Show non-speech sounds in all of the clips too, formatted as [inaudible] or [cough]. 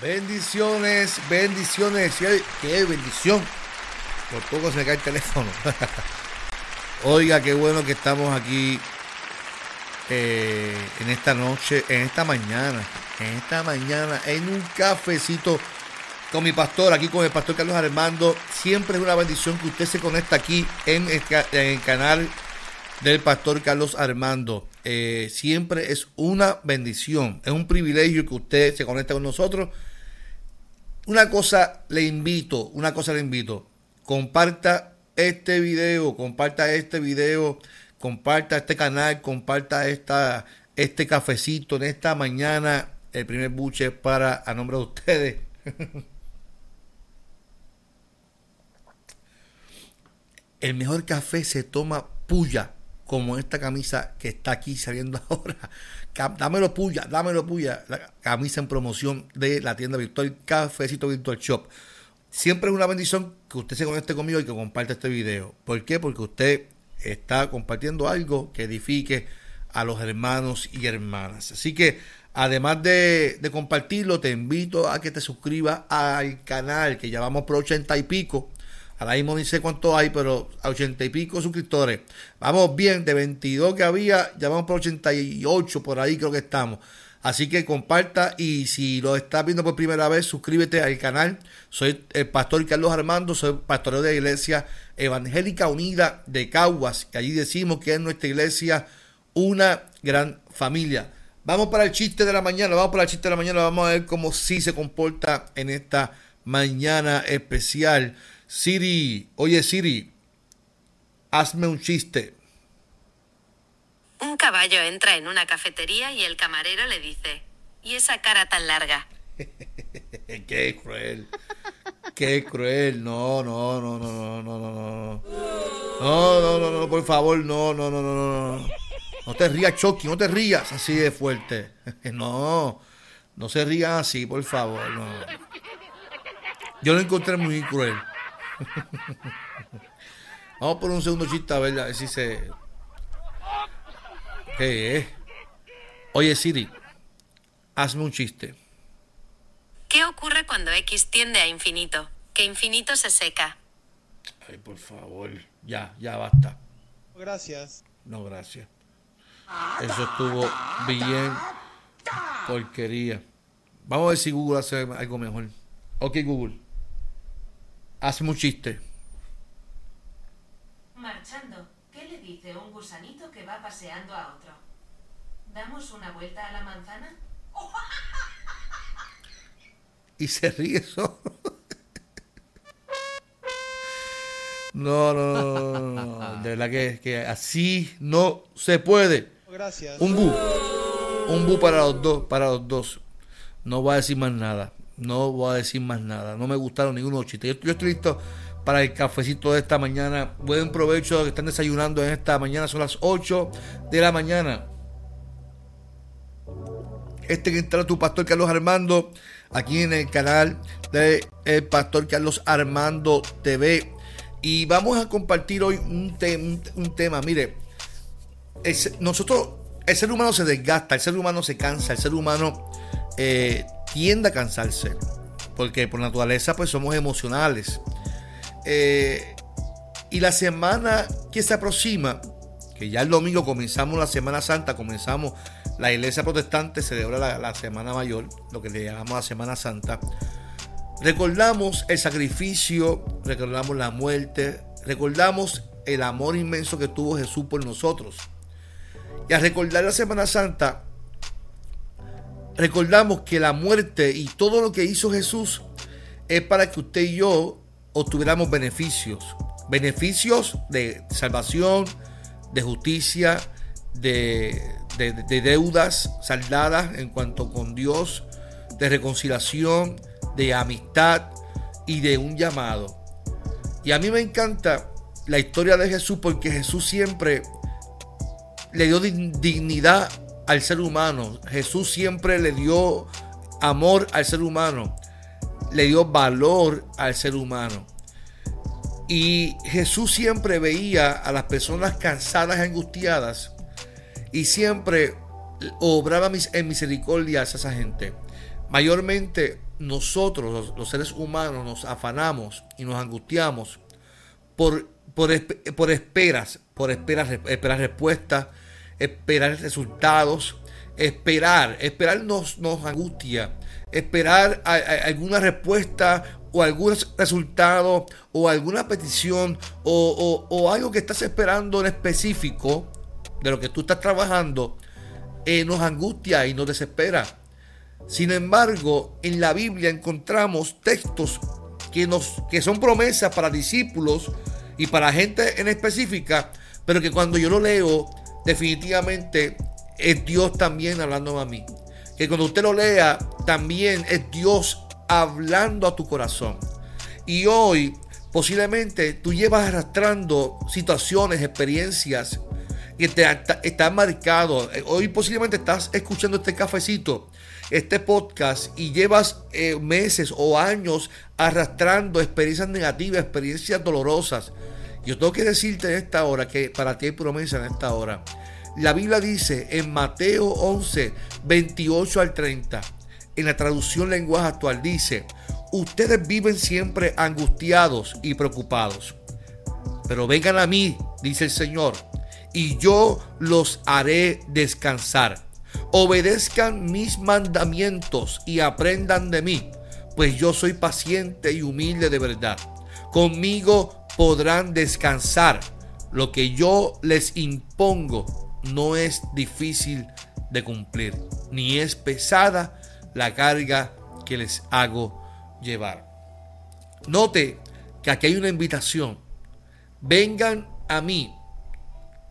Bendiciones, bendiciones. Qué bendición. Por poco se cae el teléfono. [laughs] Oiga, qué bueno que estamos aquí eh, en esta noche, en esta mañana, en esta mañana, en un cafecito con mi pastor, aquí con el pastor Carlos Armando. Siempre es una bendición que usted se conecta aquí en el, canal del pastor Carlos Armando. Eh, siempre es una bendición, es un privilegio que usted se conecte con nosotros una cosa le invito, una cosa le invito. Comparta este video, comparta este video, comparta este canal, comparta esta, este cafecito en esta mañana. El primer buche para a nombre de ustedes. [laughs] El mejor café se toma puya, como esta camisa que está aquí saliendo [laughs] ahora dámelo puya, dámelo puya, la camisa en promoción de la tienda virtual Cafecito Virtual Shop. Siempre es una bendición que usted se conecte conmigo y que comparte este video. ¿Por qué? Porque usted está compartiendo algo que edifique a los hermanos y hermanas. Así que además de, de compartirlo, te invito a que te suscribas al canal, que ya vamos por ochenta y pico. Ahora mismo ni sé cuánto hay, pero a ochenta y pico suscriptores. Vamos bien, de 22 que había, ya vamos por 88, por ahí creo que estamos. Así que comparta y si lo estás viendo por primera vez, suscríbete al canal. Soy el pastor Carlos Armando, soy pastor de la Iglesia Evangélica Unida de Caguas. Y allí decimos que es nuestra iglesia una gran familia. Vamos para el chiste de la mañana, vamos para el chiste de la mañana, vamos a ver cómo sí se comporta en esta mañana especial. Siri, oye Siri, hazme un chiste. Un caballo entra en una cafetería y el camarero le dice, ¿y esa cara tan larga? Qué cruel. Qué cruel. No, no, no, no, no, no, no, no. No, no, no, no, por favor, no, no, no, no, no. No te rías, Chucky, no te rías así de fuerte. No, no se rían así, por favor, no. Yo lo encontré muy cruel. [laughs] Vamos por un segundo chiste a ver, si se. ¿Qué es? Oye, Siri, hazme un chiste. ¿Qué ocurre cuando X tiende a infinito? Que infinito se seca. Ay, por favor. Ya, ya basta. Gracias. No, gracias. Eso estuvo bien porquería. Vamos a ver si Google hace algo mejor. Ok, Google. Hazme un chiste. Marchando, ¿qué le dice un gusanito que va paseando a otro? ¿Damos una vuelta a la manzana? Y se ríe eso. No, no, no, no, De verdad que, que así no se puede. Gracias. Un bu. Un bu para los dos, para los dos. No voy a decir más nada. No voy a decir más nada. No me gustaron ninguno chistes. Yo, estoy listo para el cafecito de esta mañana. Buen provecho a los que están desayunando en esta mañana. Son las 8 de la mañana. Este que entra tu pastor Carlos Armando aquí en el canal de el pastor Carlos Armando TV. Y vamos a compartir hoy un, un, tema. Mire, nosotros, el ser humano se desgasta, el ser humano se cansa, el ser humano eh, tiende a cansarse, porque por naturaleza pues somos emocionales. Eh, y la semana que se aproxima, que ya el domingo comenzamos la Semana Santa, comenzamos la iglesia protestante, celebra la, la Semana Mayor, lo que le llamamos la Semana Santa. Recordamos el sacrificio, recordamos la muerte, recordamos el amor inmenso que tuvo Jesús por nosotros. Y al recordar la Semana Santa, recordamos que la muerte y todo lo que hizo Jesús es para que usted y yo obtuviéramos beneficios. Beneficios de salvación, de justicia, de, de, deudas saldadas en cuanto con Dios, de reconciliación, de amistad y de un llamado. Y a mí me encanta la historia de Jesús porque Jesús siempre le dio dignidad al ser humano. Jesús siempre le dio amor al ser humano. Le dio valor al ser humano. Y Jesús siempre veía a las personas cansadas y angustiadas y siempre obraba en misericordia a esa gente. Mayormente nosotros, los, seres humanos, nos afanamos y nos angustiamos por, por, por esperas, por esperar, esperar respuestas, esperar resultados, esperar, esperar nos, nos angustia, esperar alguna respuesta o algún resultado o alguna petición o, o, algo que estás esperando en específico de lo que tú estás trabajando, eh, nos angustia y nos desespera. Sin embargo, en la Biblia encontramos textos que, nos, que son promesas para discípulos y para gente en específica, pero que cuando yo lo leo, definitivamente es Dios también hablando a mí. Que cuando usted lo lea, también es Dios hablando a tu corazón. Y hoy, posiblemente, tú llevas arrastrando situaciones, experiencias que te están marcados. Hoy posiblemente estás escuchando este cafecito este podcast y llevas eh, meses o años arrastrando experiencias negativas, experiencias dolorosas, yo tengo que decirte en esta hora que para ti hay promesa en esta hora. La Biblia dice en Mateo 11, 28 al 30, en la traducción lenguaje actual, dice, ustedes viven siempre angustiados y preocupados. Pero vengan a mí, dice el Señor, y yo los haré descansar. Obedezcan mis mandamientos y aprendan de mí, pues yo soy paciente y humilde de verdad. Conmigo podrán descansar. Lo que yo les impongo no es difícil de cumplir, ni es pesada la carga que les hago llevar. Note que aquí hay una invitación. Vengan a mí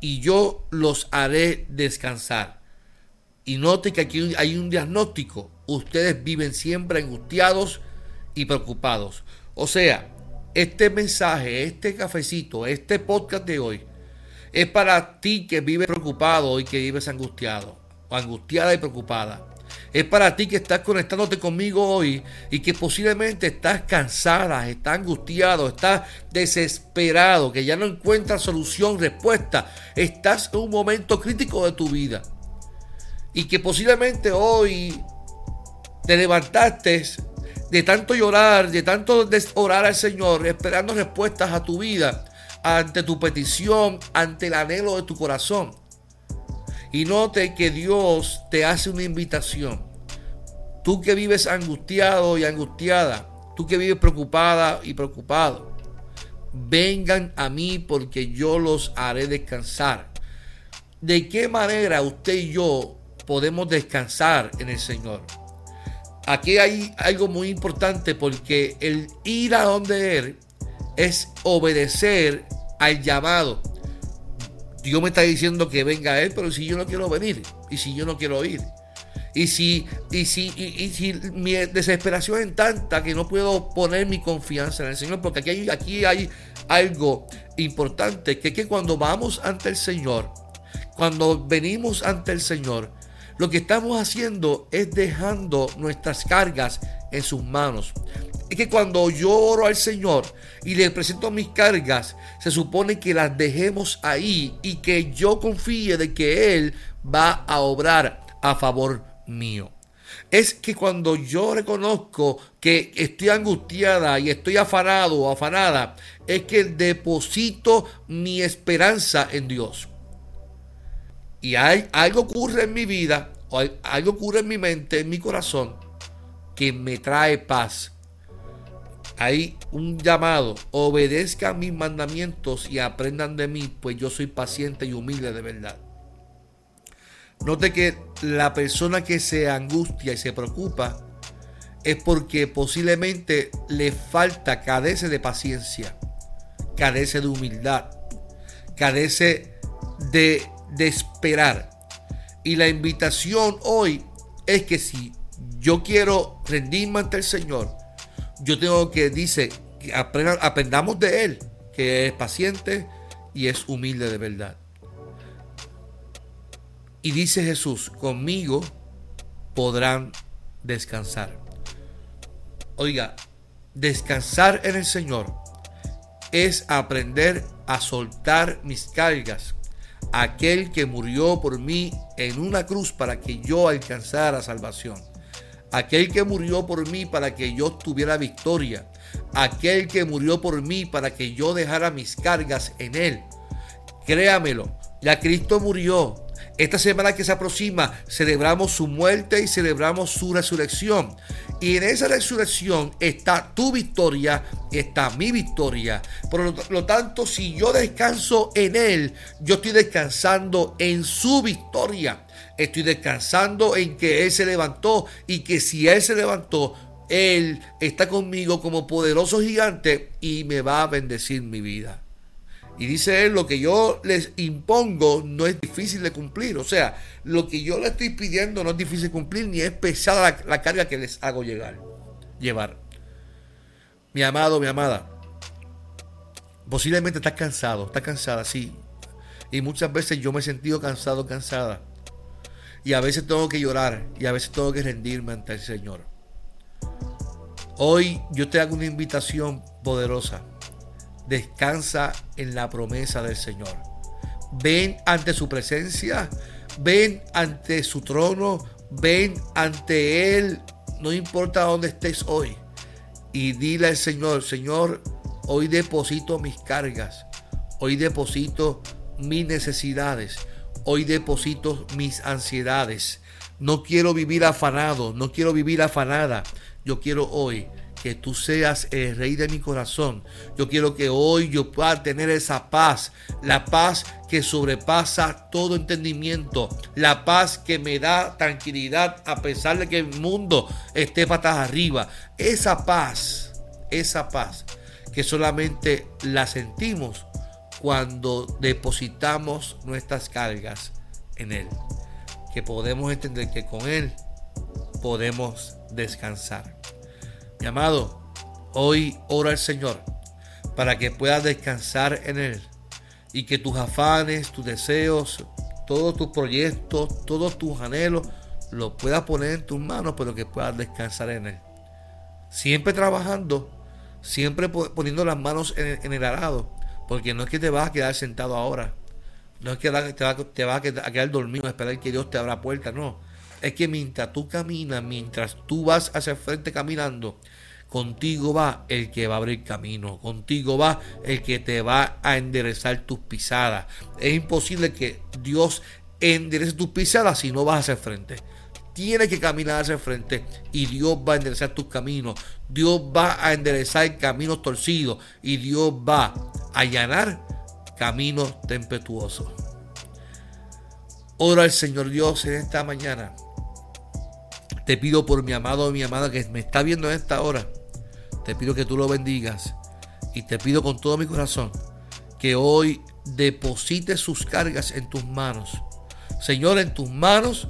y yo los haré descansar. Y note que aquí hay un diagnóstico. Ustedes viven siempre angustiados y preocupados. O sea, este mensaje, este cafecito, este podcast de hoy es para ti que vives preocupado y que vives angustiado, angustiada y preocupada. Es para ti que estás conectándote conmigo hoy y que posiblemente estás cansada, estás angustiado, estás desesperado, que ya no encuentras solución, respuesta. Estás en un momento crítico de tu vida y que posiblemente hoy te levantaste de tanto llorar, de tanto orar al Señor, esperando respuestas a tu vida, ante tu petición, ante el anhelo de tu corazón. Y note que Dios te hace una invitación. Tú que vives angustiado y angustiada, tú que vives preocupada y preocupado, vengan a mí porque yo los haré descansar. ¿De qué manera usted y yo podemos descansar en el Señor. Aquí hay algo muy importante porque el ir a donde Él es obedecer al llamado. Dios me está diciendo que venga Él, pero si yo no quiero venir y si yo no quiero ir. Y si, y si, y, si mi desesperación es tanta que no puedo poner mi confianza en el Señor, porque aquí hay, aquí hay algo importante, que es que cuando vamos ante el Señor, cuando venimos ante el Señor, lo que estamos haciendo es dejando nuestras cargas en sus manos. Es que cuando yo oro al Señor y le presento mis cargas, se supone que las dejemos ahí y que yo confíe de que Él va a obrar a favor mío. Es que cuando yo reconozco que estoy angustiada y estoy afanado o afanada, es que deposito mi esperanza en Dios y hay, algo ocurre en mi vida, o algo ocurre en mi mente, en mi corazón, que me trae paz. Hay un llamado, obedezcan mis mandamientos y aprendan de mí, pues yo soy paciente y humilde de verdad. Note que la persona que se angustia y se preocupa es porque posiblemente le falta, cadece de paciencia, cadece de humildad, cadece de, de esperar. Y la invitación hoy es que si yo quiero rendirme ante el Señor, yo tengo que, dice, que aprendamos de Él, que es paciente y es humilde de verdad. Y dice Jesús, conmigo podrán descansar. Oiga, descansar en el Señor es aprender a soltar mis cargas. Aquel que murió por mí en una cruz para que yo alcanzara salvación. Aquel que murió por mí para que yo tuviera victoria. Aquel que murió por mí para que yo dejara mis cargas en él. Créamelo, ya Cristo murió esta semana que se aproxima celebramos su muerte y celebramos su resurrección. Y en esa resurrección está tu victoria, está mi victoria. Por lo, tanto, si yo descanso en Él, yo estoy descansando en su victoria. Estoy descansando en que Él se levantó y que si Él se levantó, Él está conmigo como poderoso gigante y me va a bendecir mi vida. Y dice él, lo que yo les impongo no es difícil de cumplir. O sea, lo que yo le estoy pidiendo no es difícil de cumplir, ni es pesada la, carga que les hago llegar, llevar. Mi amado, mi amada, posiblemente estás cansado, estás cansada, sí. Y muchas veces yo me he sentido cansado, cansada. Y a veces tengo que llorar y a veces tengo que rendirme ante el Señor. Hoy yo te hago una invitación poderosa descansa en la promesa del Señor. Ven ante su presencia, ven ante su trono, ven ante Él, no importa dónde estés hoy. Y dile al Señor, Señor, hoy deposito mis cargas, hoy deposito mis necesidades, hoy deposito mis ansiedades. No quiero vivir afanado, no quiero vivir afanada. Yo quiero hoy que tú seas el rey de mi corazón. Yo quiero que hoy yo pueda tener esa paz, la paz que sobrepasa todo entendimiento, la paz que me da tranquilidad a pesar de que el mundo esté patas arriba. Esa paz, esa paz que solamente la sentimos cuando depositamos nuestras cargas en Él. Que podemos entender que con Él podemos descansar. Mi amado, hoy ora al Señor para que puedas descansar en Él y que tus afanes, tus deseos, todos tus proyectos, todos tus anhelos, los puedas poner en tus manos, pero que puedas descansar en Él. Siempre trabajando, siempre poniendo las manos en el, arado, porque no es que te vas a quedar sentado ahora, no es que te vas, a quedar dormido a esperar que Dios te abra puerta, no es que mientras tú caminas, mientras tú vas hacia el frente caminando, contigo va el que va a abrir camino, contigo va el que te va a enderezar tus pisadas. Es imposible que Dios enderece tus pisadas si no vas hacia el frente. Tienes que caminar hacia el frente y Dios va a enderezar tus caminos. Dios va a enderezar caminos torcidos y Dios va a allanar caminos tempestuosos. Ora al Señor Dios en esta mañana te pido por mi amado mi amada que me está viendo en esta hora. Te pido que tú lo bendigas. Y te pido con todo mi corazón que hoy deposites sus cargas en tus manos. Señor, en tus manos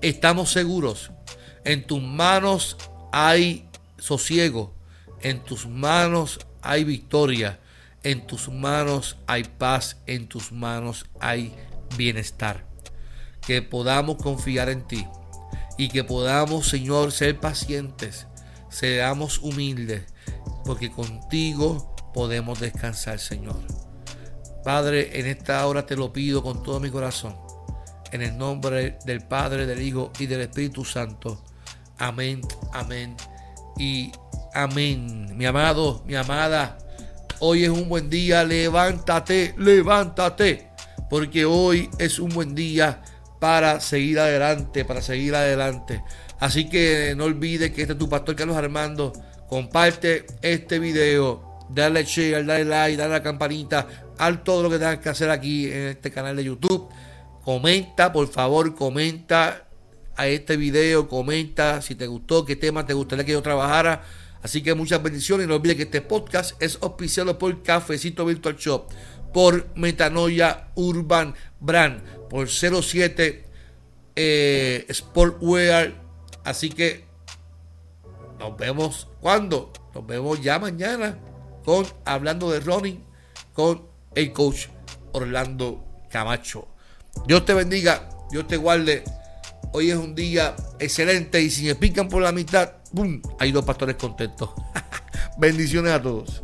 estamos seguros. En tus manos hay sosiego. En tus manos hay victoria. En tus manos hay paz. En tus manos hay bienestar. Que podamos confiar en ti y que podamos, Señor, ser pacientes, seamos humildes, porque contigo podemos descansar, Señor. Padre, en esta hora te lo pido con todo mi corazón, en el nombre del Padre, del Hijo y del Espíritu Santo. Amén, amén y amén. Mi amado, mi amada, hoy es un buen día, levántate, levántate, porque hoy es un buen día para seguir adelante, para seguir adelante. Así que no olvides que este es tu pastor Carlos Armando. Comparte este video, dale share, dale like, dale a la campanita, haz todo lo que tengas que hacer aquí en este canal de YouTube. comenta, por favor, comenta a este video, comenta si te gustó, qué tema te gustaría que yo trabajara. Así que muchas bendiciones. No olvides que este podcast es auspiciado por Cafecito Virtual Shop, por Metanoia Urban Brand, por 07 eh, Sportwear. Así que nos vemos cuando? Nos vemos ya mañana con Hablando de Running con el coach Orlando Camacho. Dios te bendiga, Dios te guarde. Hoy es un día excelente y si me pican por la mitad, ¡pum! Hay dos pastores contentos. [laughs] Bendiciones a todos.